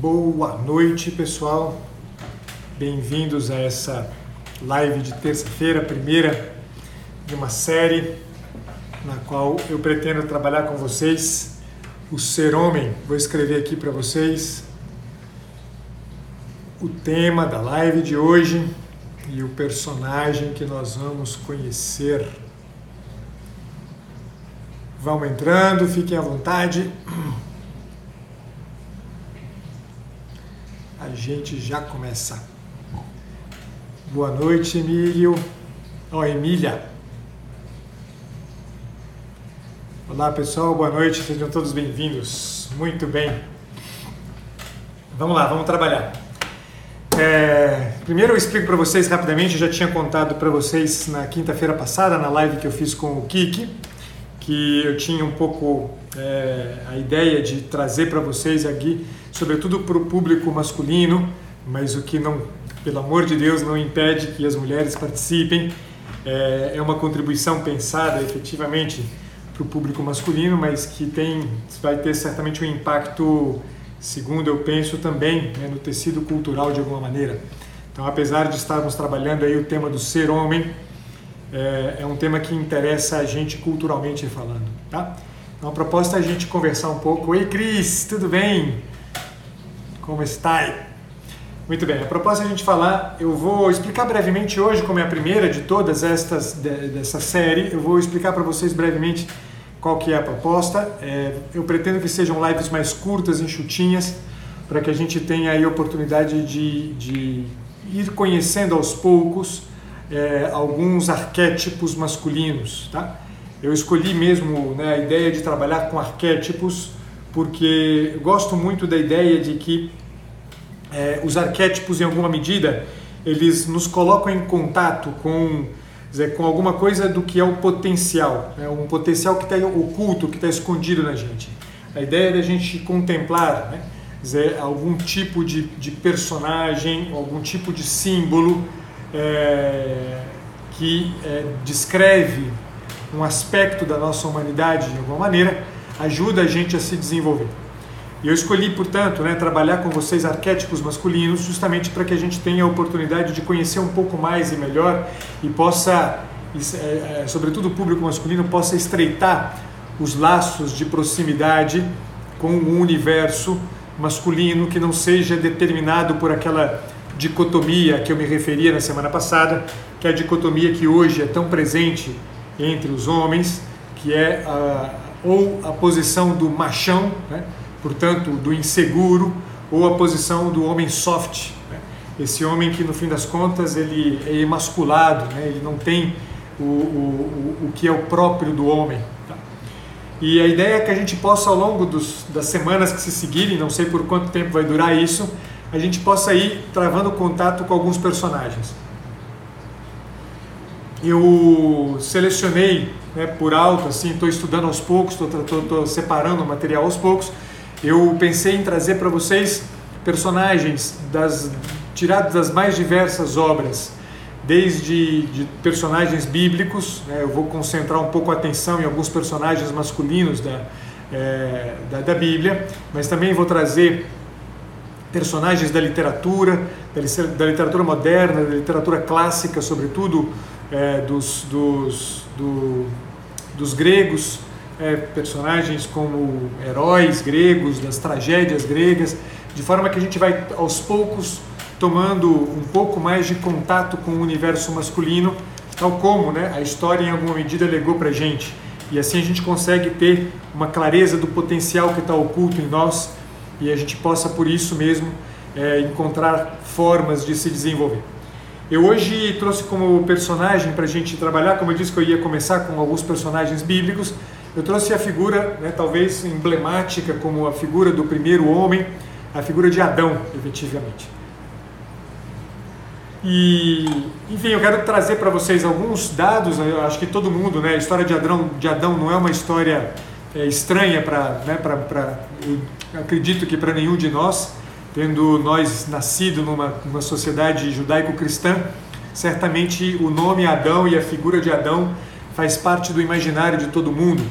Boa noite, pessoal. Bem-vindos a essa live de terça-feira, primeira de uma série na qual eu pretendo trabalhar com vocês o ser homem. Vou escrever aqui para vocês o tema da live de hoje e o personagem que nós vamos conhecer. Vão entrando, fiquem à vontade. Gente já começa. Boa noite, Emílio. Ó, oh, Emília. Olá, pessoal. Boa noite. Sejam todos bem-vindos. Muito bem. Vamos lá, vamos trabalhar. É, primeiro eu explico para vocês rapidamente, eu já tinha contado para vocês na quinta-feira passada, na live que eu fiz com o Kiki, que eu tinha um pouco é, a ideia de trazer para vocês aqui, sobretudo para o público masculino, mas o que não, pelo amor de Deus, não impede que as mulheres participem. É, é uma contribuição pensada efetivamente para o público masculino, mas que tem, vai ter certamente um impacto segundo eu penso também né, no tecido cultural de alguma maneira. Então, apesar de estarmos trabalhando aí o tema do ser homem, é, é um tema que interessa a gente culturalmente falando, tá? Então, a proposta é a gente conversar um pouco. Oi, Cris, tudo bem? Como está? Muito bem, a proposta é a gente falar, eu vou explicar brevemente hoje, como é a primeira de todas estas dessa série, eu vou explicar para vocês brevemente qual que é a proposta. É, eu pretendo que sejam lives mais curtas, enxutinhas, para que a gente tenha aí a oportunidade de, de ir conhecendo aos poucos é, alguns arquétipos masculinos. Tá? Eu escolhi mesmo né, a ideia de trabalhar com arquétipos porque gosto muito da ideia de que é, os arquétipos, em alguma medida, eles nos colocam em contato com dizer, com alguma coisa do que é o potencial, né? um potencial que está oculto, que está escondido na gente. A ideia é da gente contemplar né? dizer, algum tipo de, de personagem, algum tipo de símbolo é, que é, descreve um aspecto da nossa humanidade de alguma maneira, ajuda a gente a se desenvolver. E eu escolhi, portanto, né, trabalhar com vocês arquétipos masculinos justamente para que a gente tenha a oportunidade de conhecer um pouco mais e melhor e possa, é, é, sobretudo o público masculino, possa estreitar os laços de proximidade com o universo masculino que não seja determinado por aquela dicotomia que eu me referia na semana passada, que é a dicotomia que hoje é tão presente entre os homens, que é a, ou a posição do machão, né? portanto, do inseguro, ou a posição do homem soft, né? esse homem que no fim das contas ele é emasculado, né? ele não tem o, o, o, que é o próprio do homem. Tá? E a ideia é que a gente possa, ao longo dos, das semanas que se seguirem, não sei por quanto tempo vai durar isso, a gente possa ir travando contato com alguns personagens. Eu selecionei né, por alto, assim, estou estudando aos poucos, estou separando o material aos poucos, eu pensei em trazer para vocês personagens das, tirados das mais diversas obras, desde de personagens bíblicos, né, eu vou concentrar um pouco a atenção em alguns personagens masculinos da, é, da, da, Bíblia, mas também vou trazer personagens da literatura, da, literatura moderna, da literatura clássica, sobretudo é, dos, dos, do, dos gregos, é, personagens como heróis gregos, das tragédias gregas, de forma que a gente vai aos poucos tomando um pouco mais de contato com o universo masculino, tal como né, a história em alguma medida legou para a gente. E assim a gente consegue ter uma clareza do potencial que está oculto em nós e a gente possa, por isso mesmo, é, encontrar formas de se desenvolver. Eu hoje trouxe como personagem para a gente trabalhar, como eu disse que eu ia começar com alguns personagens bíblicos, eu trouxe a figura, né, talvez emblemática, como a figura do primeiro homem, a figura de Adão, efetivamente. E, enfim, eu quero trazer para vocês alguns dados. Eu acho que todo mundo, né, a história de Adão, de Adão não é uma história é, estranha para, né, acredito que para nenhum de nós, tendo nós nascido numa, numa sociedade judaico-cristã, certamente o nome Adão e a figura de Adão faz parte do imaginário de todo mundo.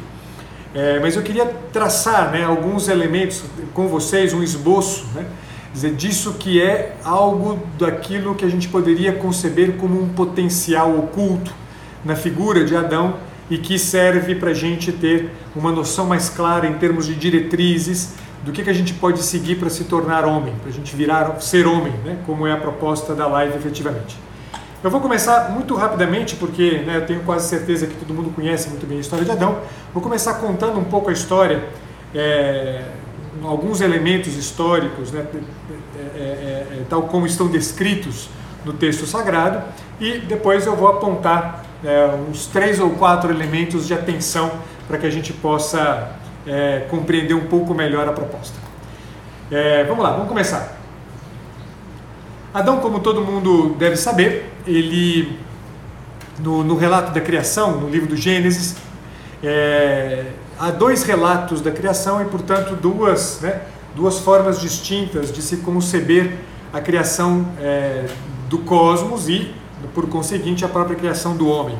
É, mas eu queria traçar né, alguns elementos com vocês, um esboço, né, dizer, disso que é algo daquilo que a gente poderia conceber como um potencial oculto na figura de Adão e que serve para a gente ter uma noção mais clara em termos de diretrizes do que, que a gente pode seguir para se tornar homem, para a gente virar ser homem, né? como é a proposta da live efetivamente. Eu vou começar muito rapidamente, porque né, eu tenho quase certeza que todo mundo conhece muito bem a história de Adão. Vou começar contando um pouco a história é, alguns elementos históricos, né, é, é, é, tal como estão descritos no texto sagrado, e depois eu vou apontar uns três ou quatro elementos de atenção para que a gente possa compreender um pouco melhor a proposta. vamos lá, vamos começar. Adão, como todo mundo deve saber, ele no, no relato da criação, no livro do Gênesis, é, há dois relatos da criação e, portanto, duas, né, duas formas distintas de se conceber a criação é, do cosmos e, por conseguinte, a própria criação do homem.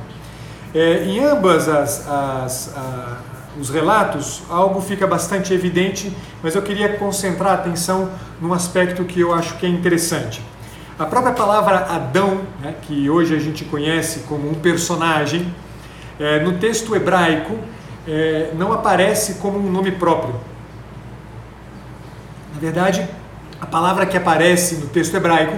É, em ambas as, as a, os relatos, algo fica bastante evidente, mas eu queria concentrar a atenção num aspecto que eu acho que é interessante. A própria palavra Adão, né, que hoje a gente conhece como um personagem, é, no texto hebraico, é, não aparece como um nome próprio. Na verdade, a palavra que aparece no texto hebraico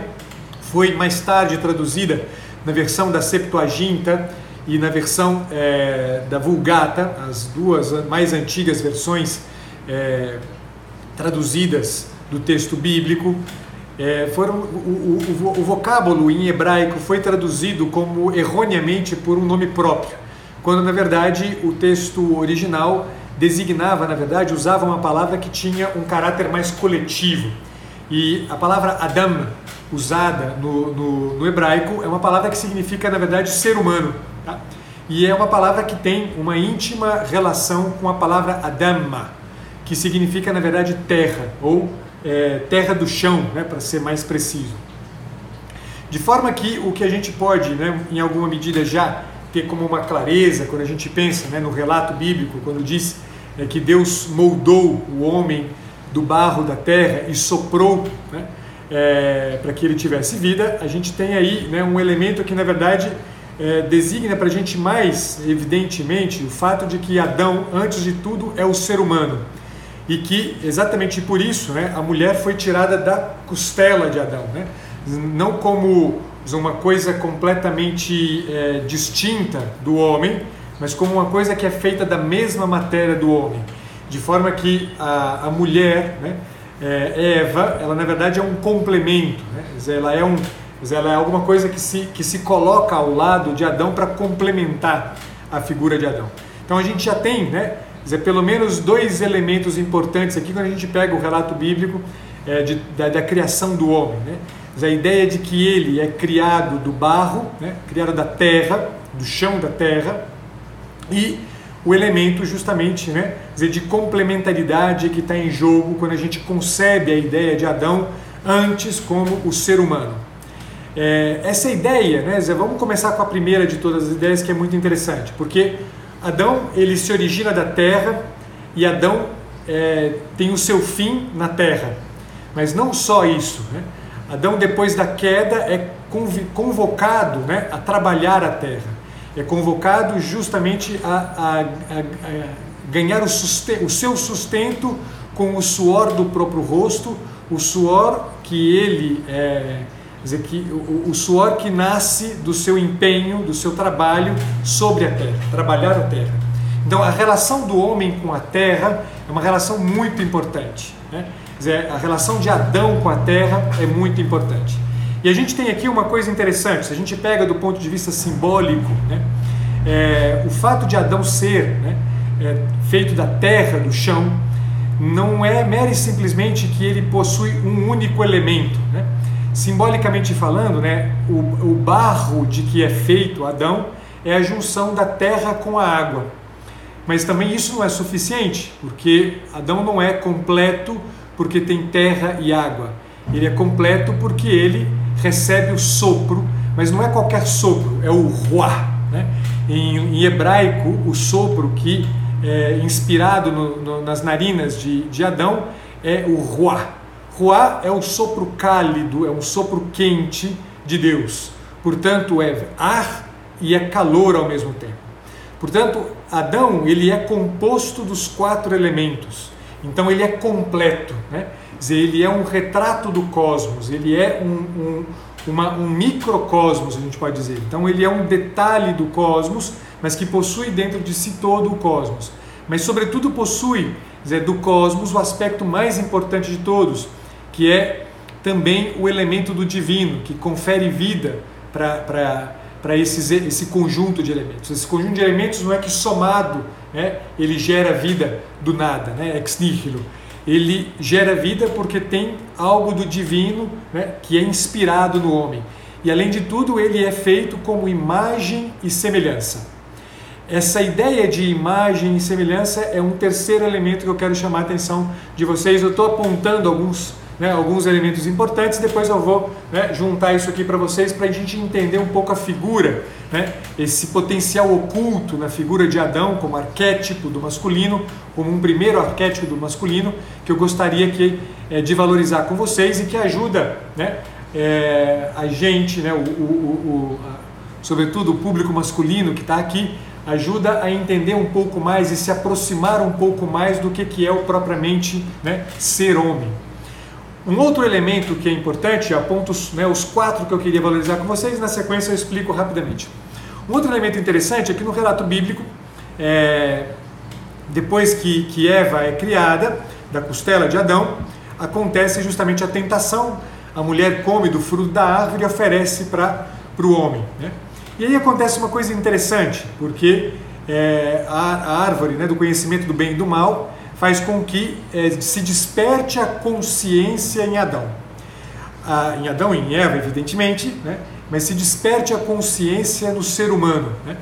foi mais tarde traduzida na versão da Septuaginta e na versão é, da Vulgata, as duas mais antigas versões é, traduzidas do texto bíblico. É, foram, o, o, o vocábulo em hebraico foi traduzido como erroneamente por um nome próprio quando na verdade o texto original designava, na verdade, usava uma palavra que tinha um caráter mais coletivo. E a palavra Adam, usada no, no, no hebraico, é uma palavra que significa, na verdade, ser humano. E é uma palavra que tem uma íntima relação com a palavra Adama, que significa, na verdade, terra, ou é, terra do chão, né, para ser mais preciso. De forma que o que a gente pode, né, em alguma medida, já ter como uma clareza quando a gente pensa né, no relato bíblico, quando diz é, que Deus moldou o homem do barro da terra e soprou né, é, para que ele tivesse vida, a gente tem aí né, um elemento que na verdade é, designa para a gente mais evidentemente o fato de que Adão, antes de tudo, é o ser humano e que exatamente por isso né, a mulher foi tirada da costela de Adão, né? não como uma coisa completamente é, distinta do homem, mas como uma coisa que é feita da mesma matéria do homem, de forma que a, a mulher, né, é, Eva, ela na verdade é um complemento, né? ela é um, ela é alguma coisa que se, que se coloca ao lado de Adão para complementar a figura de Adão. Então a gente já tem, né, dizer, pelo menos dois elementos importantes aqui quando a gente pega o relato bíblico é, de, da, da, criação do homem. Né? a ideia de que ele é criado do barro, né, criado da terra, do chão da terra, e o elemento justamente né, dizer, de complementaridade que está em jogo quando a gente concebe a ideia de Adão antes como o ser humano. É, essa ideia, né, Zé, vamos começar com a primeira de todas as ideias que é muito interessante, porque Adão ele se origina da terra e Adão é, tem o seu fim na terra. Mas não só isso, né? Adão, depois da queda, é convocado né, a trabalhar a terra. É convocado justamente a, a, a, a ganhar o, o seu sustento com o suor do próprio rosto, o suor que ele é, dizer, que, o, o, suor que nasce do seu empenho, do seu trabalho sobre a terra, trabalhar a terra. Então a relação do homem com a terra é uma relação muito importante. Né? dizer, a relação de Adão com a terra é muito importante. E a gente tem aqui uma coisa interessante, se a gente pega do ponto de vista simbólico, né, é, o fato de Adão ser né, é, feito da terra, do chão, não é mere simplesmente que ele possui um único elemento. Né? Simbolicamente falando, né, o, o barro de que é feito Adão é a junção da terra com a água. Mas também isso não é suficiente, porque Adão não é completo porque tem terra e água. Ele é completo porque ele recebe o sopro, mas não é qualquer sopro, é o ruá. Né? Em, em, hebraico, o sopro que é inspirado no, no, nas narinas de, de Adão é o ruá. Ruá é o sopro cálido, é um sopro quente de Deus. Portanto, é ar e é calor ao mesmo tempo. Portanto, Adão ele é composto dos quatro elementos. Então ele é completo, né? ele é um retrato do cosmos, ele é um, um, uma, um microcosmos, a gente pode dizer. Então ele é um detalhe do cosmos, mas que possui dentro de si todo o cosmos. Mas sobretudo possui do cosmos o aspecto mais importante de todos, que é também o elemento do divino, que confere vida para esse conjunto de elementos. Esse conjunto de elementos não é que somado né, ele gera vida do nada, né, ex nihilo. Ele gera vida porque tem algo do divino né, que é inspirado no homem. E além de tudo, ele é feito como imagem e semelhança. Essa ideia de imagem e semelhança é um terceiro elemento que eu quero chamar a atenção de vocês. Eu estou apontando alguns né, alguns elementos importantes. Depois eu vou né, juntar isso aqui para vocês para a gente entender um pouco a figura, né, esse potencial oculto na figura de Adão como arquétipo do masculino, como um primeiro arquétipo do masculino que eu gostaria que, é, de valorizar com vocês e que ajuda é, a gente, né, o, o, o, a, sobretudo o público masculino que está aqui, ajuda a entender um pouco mais e se aproximar um pouco mais do que, que é o propriamente né, ser homem. Um outro elemento que é importante, aponto né, os quatro que eu queria valorizar com vocês, na sequência eu explico rapidamente. Um outro elemento interessante é que no relato bíblico, é, depois que, que Eva é criada da costela de Adão, acontece justamente a tentação. A mulher come do fruto da árvore e oferece para o homem. Né? E aí acontece uma coisa interessante, porque é, a, a, árvore né, do conhecimento do bem e do mal faz com que é, se desperte a consciência em Adão. Ah, em Adão e em Eva, evidentemente, né? mas se desperte a consciência no ser humano. Né?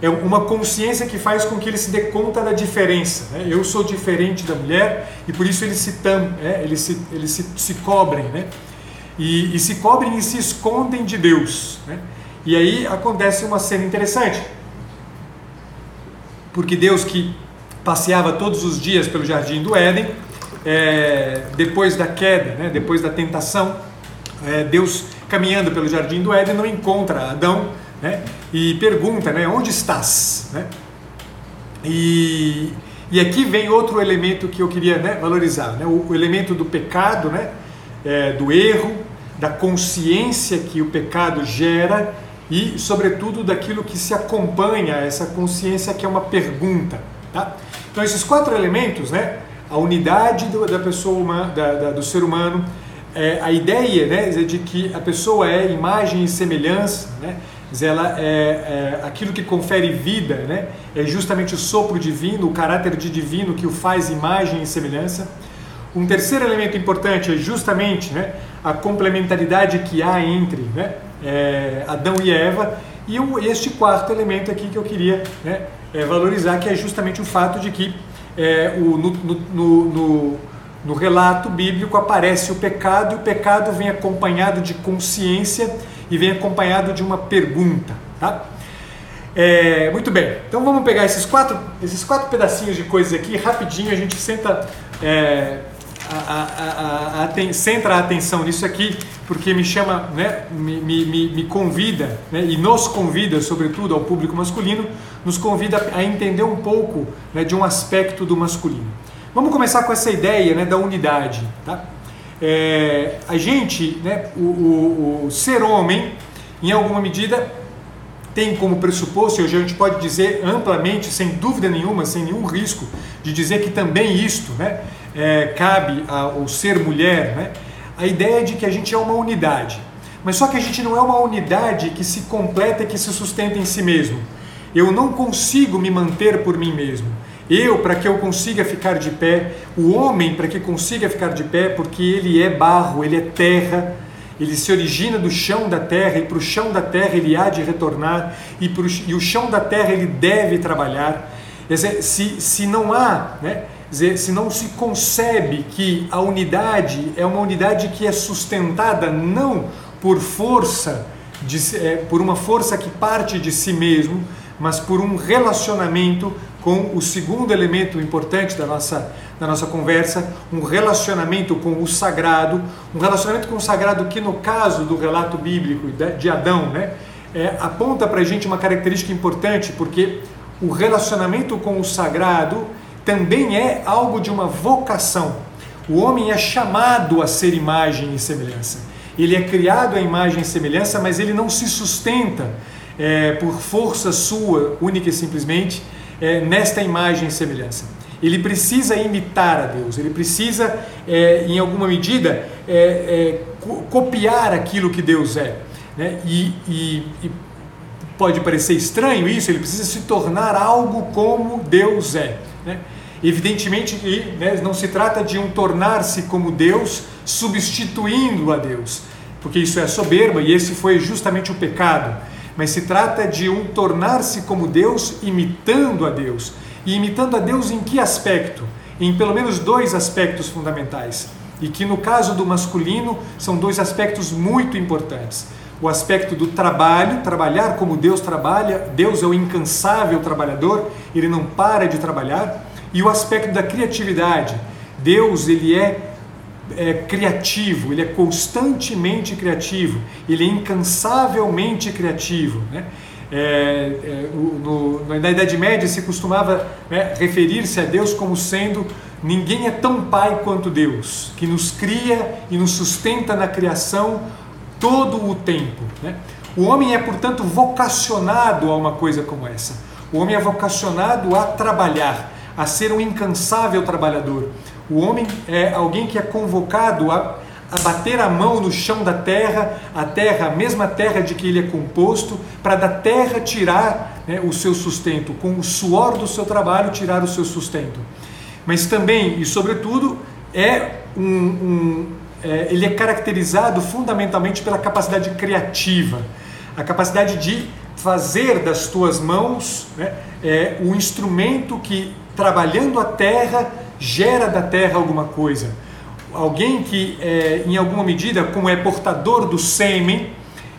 É uma consciência que faz com que ele se dê conta da diferença. Né? Eu sou diferente da mulher e por isso eles se, tam, é, eles se, eles se, se cobrem. Né? E, e, se cobrem e se escondem de Deus. Né? E aí acontece uma cena interessante. Porque Deus que passeava todos os dias pelo jardim do Éden. É, depois da queda, né, depois da tentação, é, Deus caminhando pelo jardim do Éden não encontra Adão né, e pergunta: né, onde estás? Né? E, e aqui vem outro elemento que eu queria né, valorizar: né, o, o, elemento do pecado, é, do erro, da consciência que o pecado gera e, sobretudo, daquilo que se acompanha a essa consciência, que é uma pergunta. Tá? Então esses quatro elementos, né, a unidade do, da pessoa humana, da, da, do ser humano, é, a ideia né, de que a pessoa é imagem e semelhança, né, ela é, é, aquilo que confere vida, né, é justamente o sopro divino, o caráter de divino que o faz imagem e semelhança. Um terceiro elemento importante é justamente né, a complementaridade que há entre né, é, Adão e Eva. E o, este quarto elemento aqui que eu queria né, é, valorizar, que é justamente o fato de que é, o, no, no, no, no, relato bíblico aparece o pecado e o pecado vem acompanhado de consciência e vem acompanhado de uma pergunta. Tá? É, muito bem, então vamos pegar esses quatro, esses quatro pedacinhos de coisas aqui, rapidinho a gente senta é, a, a, a, centra a atenção nisso aqui, porque me chama, né, me, me, me convida, né, e nos convida, sobretudo ao público masculino, nos convida a entender um pouco né, de um aspecto do masculino. Vamos começar com essa ideia né, da unidade. Tá? É, a gente, né, o, o, o ser homem, em alguma medida, tem como pressuposto, e hoje a gente pode dizer amplamente, sem dúvida nenhuma, sem nenhum risco, de dizer que também isto, né, é, cabe ao ser mulher, né? a ideia de que a gente é uma unidade. Mas só que a gente não é uma unidade que se completa e que se sustenta em si mesmo. Eu não consigo me manter por mim mesmo. Eu, para que eu consiga ficar de pé, o homem, para que consiga ficar de pé, porque ele é barro, ele é terra, ele se origina do chão da terra e para o chão da terra ele há de retornar e, pro, e o chão da terra ele deve trabalhar. Se, se não há né, dizer, se não se concebe que a unidade é uma unidade que é sustentada não por força, de, é, por uma força que parte de si mesmo, mas por um relacionamento com o segundo elemento importante da nossa, na nossa conversa, um relacionamento com o sagrado, um relacionamento com o sagrado que no caso do relato bíblico de Adão, né, é, aponta para a gente uma característica importante, porque o relacionamento com o sagrado também é algo de uma vocação. O homem é chamado a ser imagem e semelhança. Ele é criado à imagem e semelhança, mas ele não se sustenta é, por força sua, única e simplesmente, é, nesta imagem e semelhança. Ele precisa imitar a Deus, ele precisa, é, em alguma medida, é, é, copiar aquilo que Deus é. Né? E, e, e pode parecer estranho isso, ele precisa se tornar algo como Deus é. Né? Evidentemente que né, não se trata de um tornar-se como Deus substituindo a Deus, porque isso é soberba e esse foi justamente o pecado. Mas se trata de um tornar-se como Deus imitando a Deus. E imitando a Deus em que aspecto? Em pelo menos dois aspectos fundamentais. E que no caso do masculino são dois aspectos muito importantes o aspecto do trabalho, trabalhar como Deus trabalha, Deus é o incansável trabalhador, ele não para de trabalhar e o aspecto da criatividade. Deus ele é, é criativo, ele é constantemente criativo, ele é incansavelmente criativo. Né? É, é, no, na Idade Média se costumava né, referir-se a Deus como sendo ninguém é tão pai quanto Deus, que nos cria e nos sustenta na criação todo o tempo. Né? O homem é, portanto, vocacionado a uma coisa como essa. O homem é vocacionado a trabalhar, a ser um incansável trabalhador. O homem é alguém que é convocado a, a bater a mão no chão da terra, a terra, a mesma terra de que ele é composto, para da terra tirar né, o seu sustento, com o suor do seu trabalho tirar o seu sustento. Mas também e sobretudo é um, um, é, ele é caracterizado fundamentalmente pela capacidade criativa, a capacidade de fazer das tuas mãos né, é, o instrumento que trabalhando a terra, gera da terra alguma coisa. Alguém que, é, em alguma medida, como é portador do sêmen,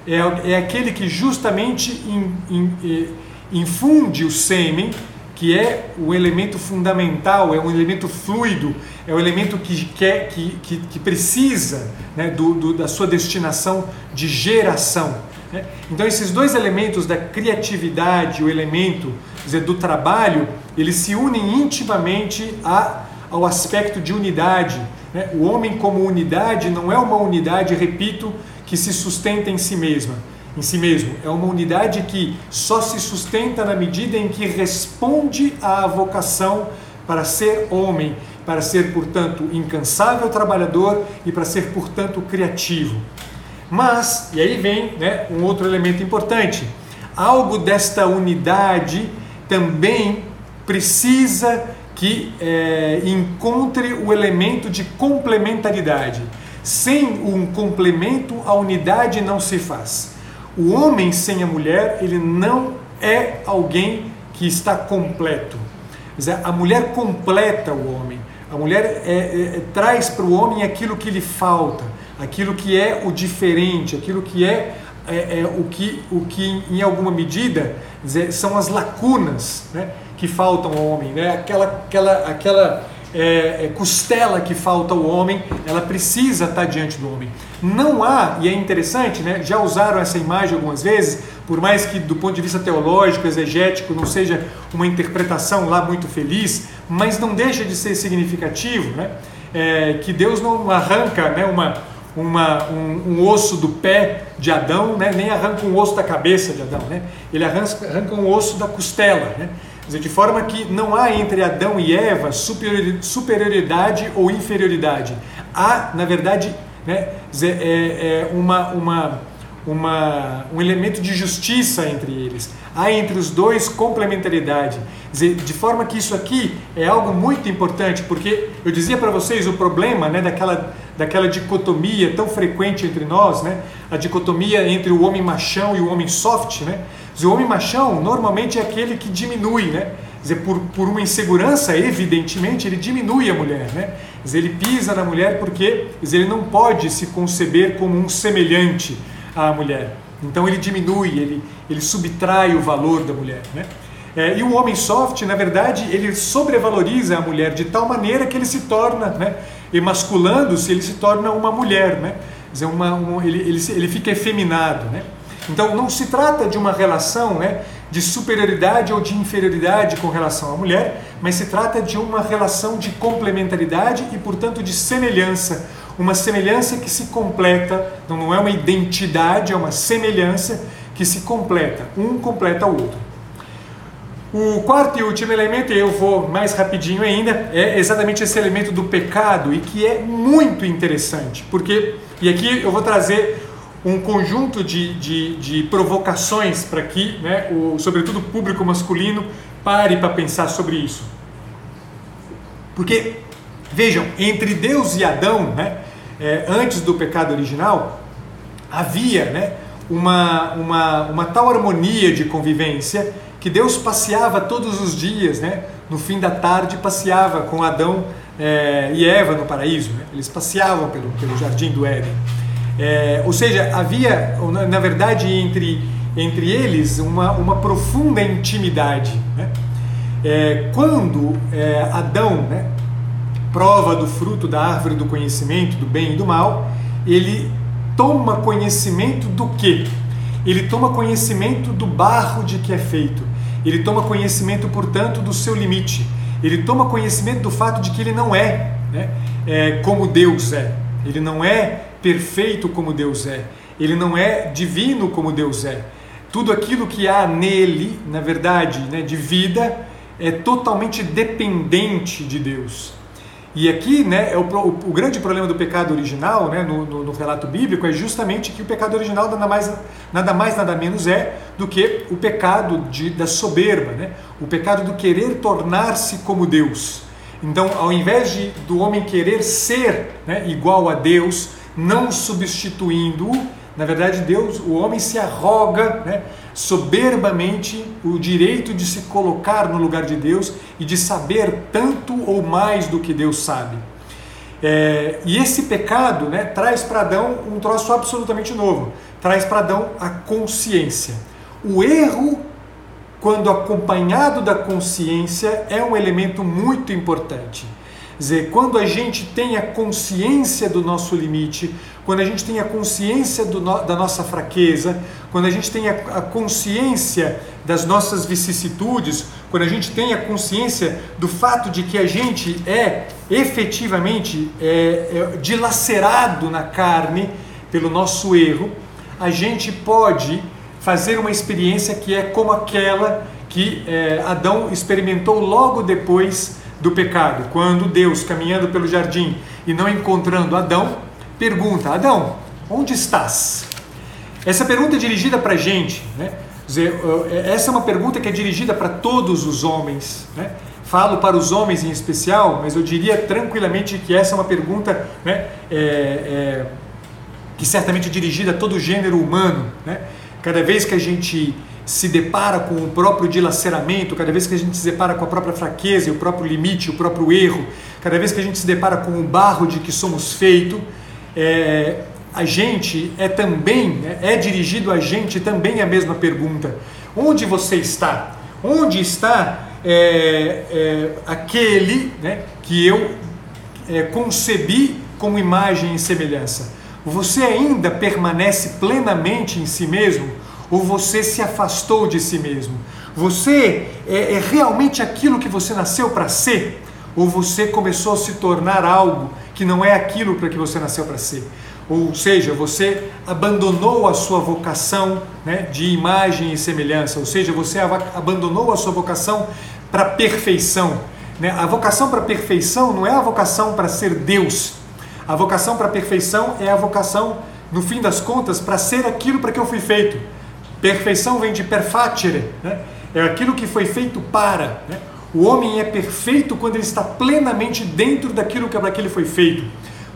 é, é aquele que justamente in, in, infunde o sêmen, que é o elemento fundamental, é um elemento fluido, é o elemento que, quer, que, que, que precisa né, do, do, da sua destinação de geração. Né? Então, esses dois elementos da criatividade, o elemento dizer, do trabalho, eles se unem intimamente a, ao aspecto de unidade. Né? O homem, como unidade, não é uma unidade, repito, que se sustenta em si mesma. Em si mesmo, é uma unidade que só se sustenta na medida em que responde à vocação para ser homem, para ser, portanto, incansável trabalhador e para ser, portanto, criativo. Mas, e aí vem né, um outro elemento importante: algo desta unidade também precisa que é, encontre o elemento de complementaridade. Sem um complemento, a unidade não se faz. O homem sem a mulher, ele não é alguém que está completo. A mulher completa o homem. A mulher é, é, traz para o homem aquilo que lhe falta, aquilo que é o diferente, aquilo que é é, é, o, que, o que, em alguma medida, são as lacunas né, que faltam ao homem, né? aquela, aquela, aquela é, é, costela que falta ao homem, ela precisa estar diante do homem. Não há, e é interessante, né, já usaram essa imagem algumas vezes, por mais que do ponto de vista teológico, exegético, não seja uma interpretação lá muito feliz, mas não deixa de ser significativo, né, é, que Deus não arranca né, uma uma, um, um, osso do pé de Adão, né? nem arranca um osso da cabeça de Adão, né? ele arranca, arranca um osso da costela. Né? Dizer, de forma que não há entre Adão e Eva superioridade ou inferioridade. Há, na verdade, né, dizer, é, é uma, uma, uma, um elemento de justiça entre eles. Há entre os dois complementaridade. Dizer, de forma que isso aqui é algo muito importante, porque eu dizia para vocês o problema né, daquela daquela dicotomia tão frequente entre nós, né? A dicotomia entre o homem machão e o homem soft, né? O homem machão normalmente é aquele que diminui, né? Dizer, por, por uma insegurança, evidentemente, ele diminui a mulher, né? Dizer, ele pisa na mulher porque dizer, ele não pode se conceber como um semelhante à mulher. Então ele diminui, ele, ele subtrai o valor da mulher, né? É, e o homem soft, na verdade, ele sobrevaloriza a mulher de tal maneira que ele se torna, né, emasculando-se, ele se torna uma mulher, né? Dizer, uma, um, ele, ele, ele fica efeminado, né? Então não se trata de uma relação né, de superioridade ou de inferioridade com relação à mulher, mas se trata de uma relação de complementaridade e, portanto, de semelhança. Uma semelhança que se completa, então não é uma identidade, é uma semelhança que se completa. Um completa o outro. O quarto e último elemento, e eu vou mais rapidinho ainda, é exatamente esse elemento do pecado e que é muito interessante, porque, e aqui eu vou trazer um conjunto de, de, de provocações para que, né, o, sobretudo o público masculino, pare para pensar sobre isso. Porque, vejam, entre Deus e Adão, né, é, antes do pecado original, havia né, uma, uma, uma tal harmonia de convivência que Deus passeava todos os dias, né, no fim da tarde, passeava com Adão é, e Eva no paraíso. Né, eles passeavam pelo, pelo jardim do Éden. É, ou seja, havia, na verdade, entre, entre eles uma, uma profunda intimidade. Né? É, quando Adão né, prova do fruto da árvore do conhecimento do bem e do mal, ele toma conhecimento do que? Ele toma conhecimento do barro de que é feito. Ele toma conhecimento, portanto, do seu limite. Ele toma conhecimento do fato de que ele não é, né, é como Deus é. Ele não é perfeito como Deus é. Ele não é divino como Deus é. Tudo aquilo que há nele, na verdade, né, de vida, é totalmente dependente de Deus. E aqui, né, é o, o, o, grande problema do pecado original, né, no, no, no, relato bíblico, é justamente que o pecado original nada mais, nada mais, nada menos é do que o pecado de, da soberba, né, o pecado do querer tornar-se como Deus. Então, ao invés de, do homem querer ser né, igual a Deus, não substituindo-o. Na verdade, Deus, o homem se arroga né, soberbamente o direito de se colocar no lugar de Deus e de saber tanto ou mais do que Deus sabe. É, e esse pecado né, traz para Adão um troço absolutamente novo. Traz para Adão a consciência. O erro, quando acompanhado da consciência, é um elemento muito importante dizer, quando a gente tem a consciência do nosso limite, quando a gente tem a consciência no, da nossa fraqueza, quando a gente tem a, a, consciência das nossas vicissitudes, quando a gente tem a consciência do fato de que a gente é efetivamente é, é, dilacerado na carne pelo nosso erro, a gente pode fazer uma experiência que é como aquela que é, Adão experimentou logo depois do pecado, quando Deus, caminhando pelo jardim e não encontrando Adão, pergunta: Adão, onde estás? Essa pergunta é dirigida para a gente, né? É, essa é uma pergunta que é dirigida para todos os homens, né? Falo para os homens em especial, mas eu diria tranquilamente que essa é uma pergunta né, é, é, que certamente é dirigida a todo gênero humano. Né? Cada vez que a gente se depara com o próprio dilaceramento, cada vez que a gente se depara com a própria fraqueza, o próprio limite, o próprio erro, cada vez que a gente se depara com o barro de que somos feito, é, a gente é também, né, é dirigido a gente também a mesma pergunta: onde você está? Onde está é, é, aquele né, que eu é, concebi como imagem e semelhança? Você ainda permanece plenamente em si mesmo? Ou você se afastou de si mesmo? Você é, é realmente aquilo que você nasceu para ser? Ou você começou a se tornar algo que não é aquilo para que você nasceu para ser? Ou seja, você abandonou a sua vocação né, de imagem e semelhança, ou seja, você abandonou a sua vocação para perfeição. Né? A vocação para perfeição não é a vocação para ser Deus. A vocação para perfeição é a vocação, no fim das contas, para ser aquilo para que eu fui feito. Perfeição vem de perfacere, né? é aquilo que foi feito para. Né? O homem é perfeito quando ele está plenamente dentro daquilo que para que ele foi feito.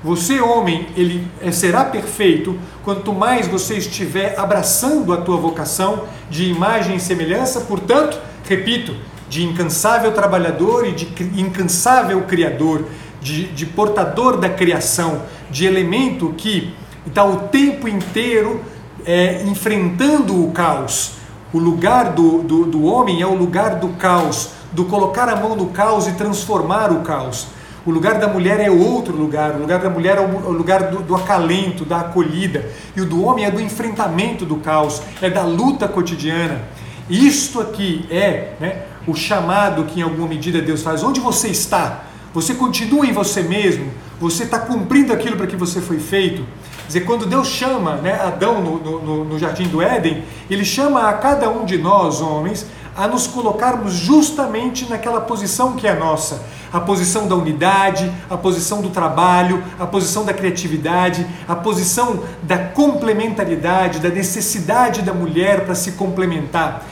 Você, homem, ele é, será perfeito quanto mais você estiver abraçando a tua vocação de imagem e semelhança, portanto, repito, de incansável trabalhador e de incansável criador, de, de portador da criação, de elemento que está o tempo inteiro é, enfrentando o caos. O lugar do, do, do homem é o lugar do caos, do colocar a mão no caos e transformar o caos. O lugar da mulher é outro lugar, o lugar da mulher é o lugar do, do, acalento, da acolhida, e o do homem é do enfrentamento do caos, é da luta cotidiana. Isto aqui é né, o chamado que em alguma medida Deus faz. Onde você está? Você continua em você mesmo? Você está cumprindo aquilo para que você foi feito? Dizer, quando Deus chama né, Adão no, no, no jardim do Éden, ele chama a cada um de nós, homens, a nos colocarmos justamente naquela posição que é nossa, a posição da unidade, a posição do trabalho, a posição da criatividade, a posição da complementaridade, da necessidade da mulher para se complementar.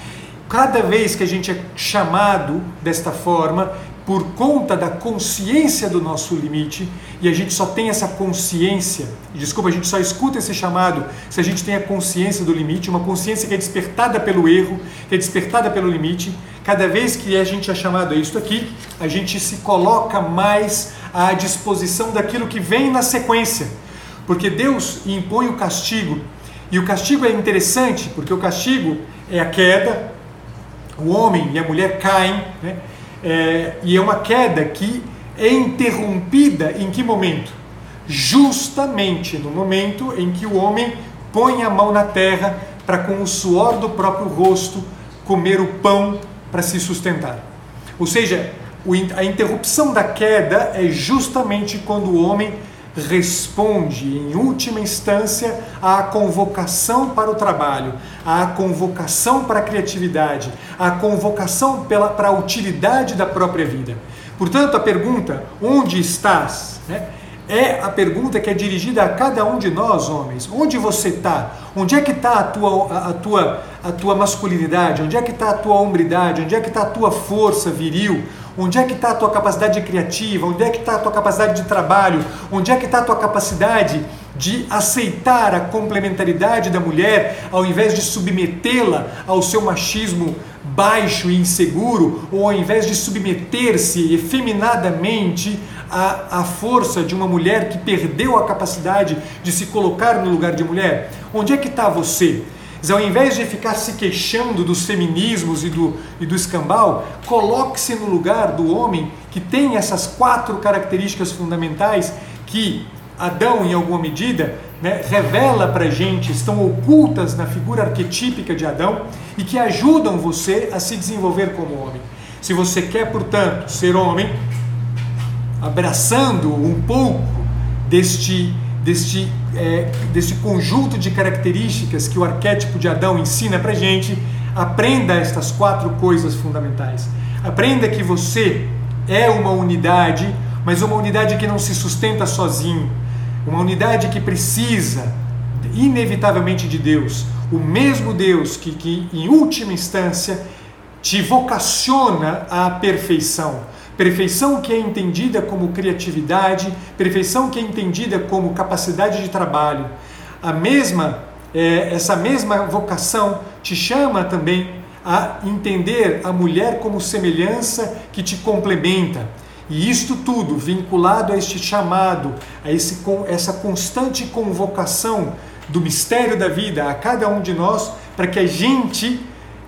Cada vez que a gente é chamado desta forma, por conta da consciência do nosso limite, e a gente só tem essa consciência, desculpa, a gente só escuta esse chamado se a gente tem a consciência do limite, uma consciência que é despertada pelo erro, que é despertada pelo limite. Cada vez que a gente é chamado a isso aqui, a gente se coloca mais à disposição daquilo que vem na sequência. Porque Deus impõe o castigo, e o castigo é interessante, porque o castigo é a queda, o homem e a mulher caem, né? É, e é uma queda que é interrompida em que momento? Justamente no momento em que o homem põe a mão na terra para, com o suor do próprio rosto, comer o pão para se sustentar. Ou seja, a interrupção da queda é justamente quando o homem responde, em última instância, à convocação para o trabalho, à convocação para a criatividade, à convocação pela, para a utilidade da própria vida. Portanto, a pergunta, onde estás? Né, é a pergunta que é dirigida a cada um de nós, homens. Onde você está? Onde é que está a tua, a, a, tua, a tua masculinidade? Onde é que está a tua hombridade? Onde é que está a tua força viril? Onde é que está a tua capacidade criativa? Onde é que está a tua capacidade de trabalho? Onde é que está a tua capacidade de aceitar a complementaridade da mulher ao invés de submetê-la ao seu machismo baixo e inseguro, ou ao invés de submeter-se efeminadamente à, à força de uma mulher que perdeu a capacidade de se colocar no lugar de mulher? Onde é que está você? Mas ao invés de ficar se queixando dos feminismos e do, e do escambau, coloque-se no lugar do homem que tem essas quatro características fundamentais que Adão, em alguma medida, né, revela para gente, estão ocultas na figura arquetípica de Adão e que ajudam você a se desenvolver como homem. Se você quer, portanto, ser homem, abraçando um pouco deste deste, é, deste conjunto de características que o arquétipo de Adão ensina para gente, aprenda estas quatro coisas fundamentais. Aprenda que você é uma unidade, mas uma unidade que não se sustenta sozinho, uma unidade que precisa inevitavelmente de Deus, o mesmo Deus que, que em última instância te vocaciona à perfeição Perfeição que é entendida como criatividade, perfeição que é entendida como capacidade de trabalho. A mesma, é, essa mesma vocação te chama também a entender a mulher como semelhança que te complementa. E isto tudo vinculado a este chamado, a esse, essa constante convocação do mistério da vida a cada um de nós, para que a gente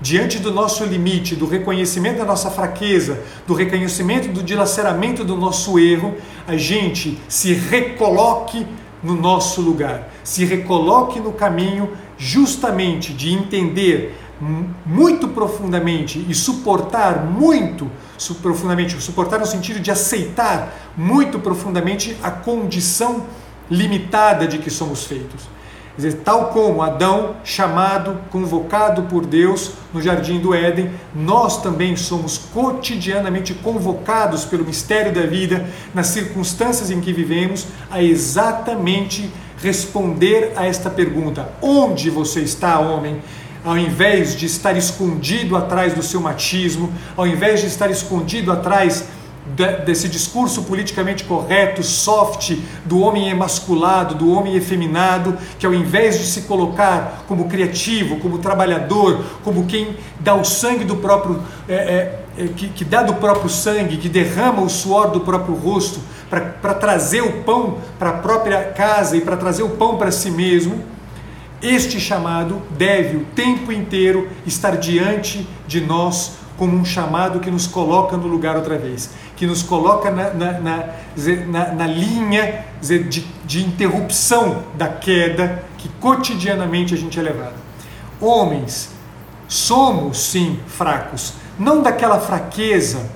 diante do nosso limite, do reconhecimento da nossa fraqueza, do reconhecimento do dilaceramento do nosso erro, a gente se recoloque no nosso lugar, se recoloque no caminho justamente de entender muito profundamente e suportar muito profundamente, suportar no sentido de aceitar muito profundamente a condição limitada de que somos feitos dizer, tal como Adão, chamado, convocado por Deus no jardim do Éden, nós também somos cotidianamente convocados pelo mistério da vida, nas circunstâncias em que vivemos, a exatamente responder a esta pergunta: onde você está, homem? Ao invés de estar escondido atrás do seu machismo, ao invés de estar escondido atrás desse discurso politicamente correto, soft, do homem emasculado, do homem efeminado, que ao invés de se colocar como criativo, como trabalhador, como quem dá o sangue do próprio, é, é, é que, que, dá do próprio sangue, que derrama o suor do próprio rosto para trazer o pão para a própria casa e para trazer o pão para si mesmo, Este chamado deve o tempo inteiro estar diante de nós como um chamado que nos coloca no lugar outra vez, que nos coloca na, na, na, na linha de, de interrupção da queda que cotidianamente a gente é levado. Homens, somos sim fracos, não daquela fraqueza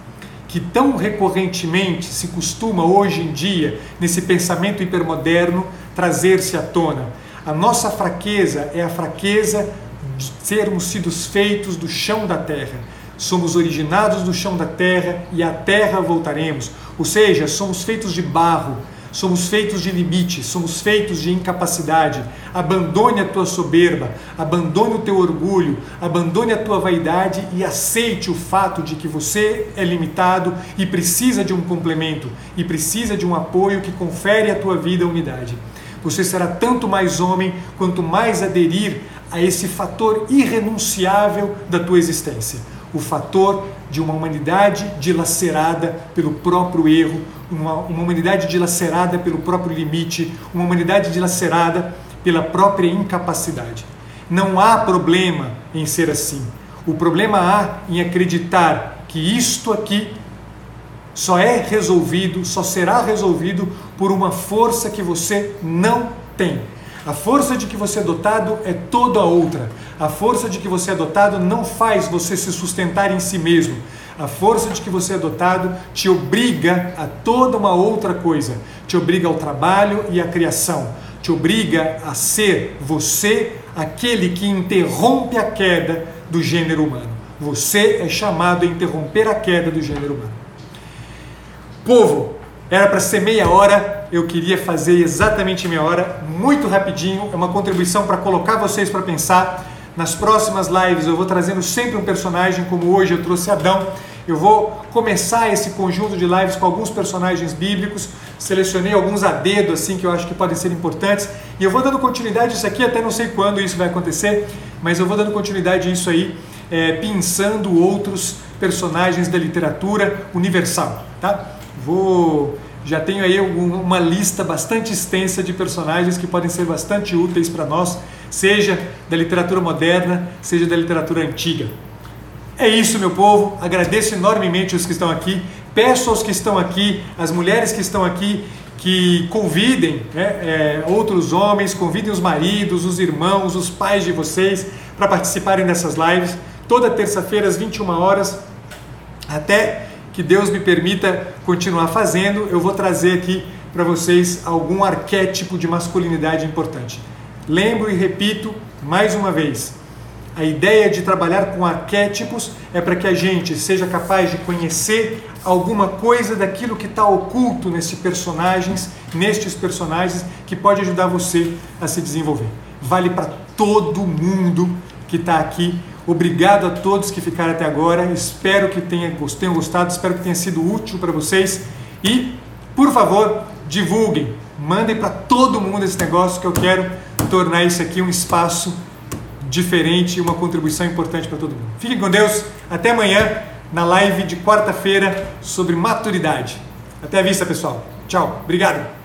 que tão recorrentemente se costuma hoje em dia, nesse pensamento hipermoderno, trazer-se à tona. A nossa fraqueza é a fraqueza de sermos sido feitos do chão da terra somos originados do chão da terra e à terra voltaremos. Ou seja, somos feitos de barro, somos feitos de limites, somos feitos de incapacidade. Abandone a tua soberba, abandone o teu orgulho, abandone a tua vaidade e aceite o fato de que você é limitado e precisa de um complemento e precisa de um apoio que confere à tua vida unidade. Você será tanto mais homem quanto mais aderir a esse fator irrenunciável da tua existência o fator de uma humanidade dilacerada pelo próprio erro, uma, uma humanidade dilacerada pelo próprio limite, uma humanidade dilacerada pela própria incapacidade. Não há problema em ser assim. O problema há em acreditar que isto aqui só é resolvido, só será resolvido por uma força que você não tem. A força de que você é dotado é toda outra. A força de que você é dotado não faz você se sustentar em si mesmo. A força de que você é dotado te obriga a toda uma outra coisa. Te obriga ao trabalho e à criação. Te obriga a ser você aquele que interrompe a queda do gênero humano. Você é chamado a interromper a queda do gênero humano. Povo, era para ser meia hora, eu queria fazer exatamente meia hora, muito rapidinho. É uma contribuição para colocar vocês para pensar. Nas próximas lives eu vou trazendo sempre um personagem, como hoje eu trouxe Adão. Eu vou começar esse conjunto de lives com alguns personagens bíblicos. Selecionei alguns a dedo assim que eu acho que podem ser importantes. E eu vou dando continuidade a isso aqui, até não sei quando isso vai acontecer, mas eu vou dando continuidade a isso aí, é, pensando outros personagens da literatura universal. Tá? Vou já tenho aí uma lista bastante extensa de personagens que podem ser bastante úteis para nós, seja da literatura moderna, seja da literatura antiga. É isso, meu povo. Agradeço enormemente os que estão aqui. Peço aos que estão aqui, as mulheres que estão aqui, que convidem né, é, outros homens, convidem os maridos, os irmãos, os pais de vocês para participarem dessas lives. Toda terça-feira, às 21 horas, até que Deus me permita continuar fazendo, eu vou trazer aqui para vocês algum arquétipo de masculinidade importante. Lembro e repito mais uma vez: a ideia de trabalhar com arquétipos é para que a gente seja capaz de conhecer alguma coisa daquilo que está oculto nesses personagens, nestes personagens, que pode ajudar você a se desenvolver. Vale para todo mundo que está aqui Obrigado a todos que ficaram até agora. Espero que tenham gostado, espero que tenha sido útil para vocês. E, por favor, divulguem, mandem para todo mundo esse negócio que eu quero tornar isso aqui um espaço diferente e uma contribuição importante para todo mundo. Fiquem com Deus. Até amanhã na live de quarta-feira sobre maturidade. Até a vista, pessoal. Tchau. Obrigado.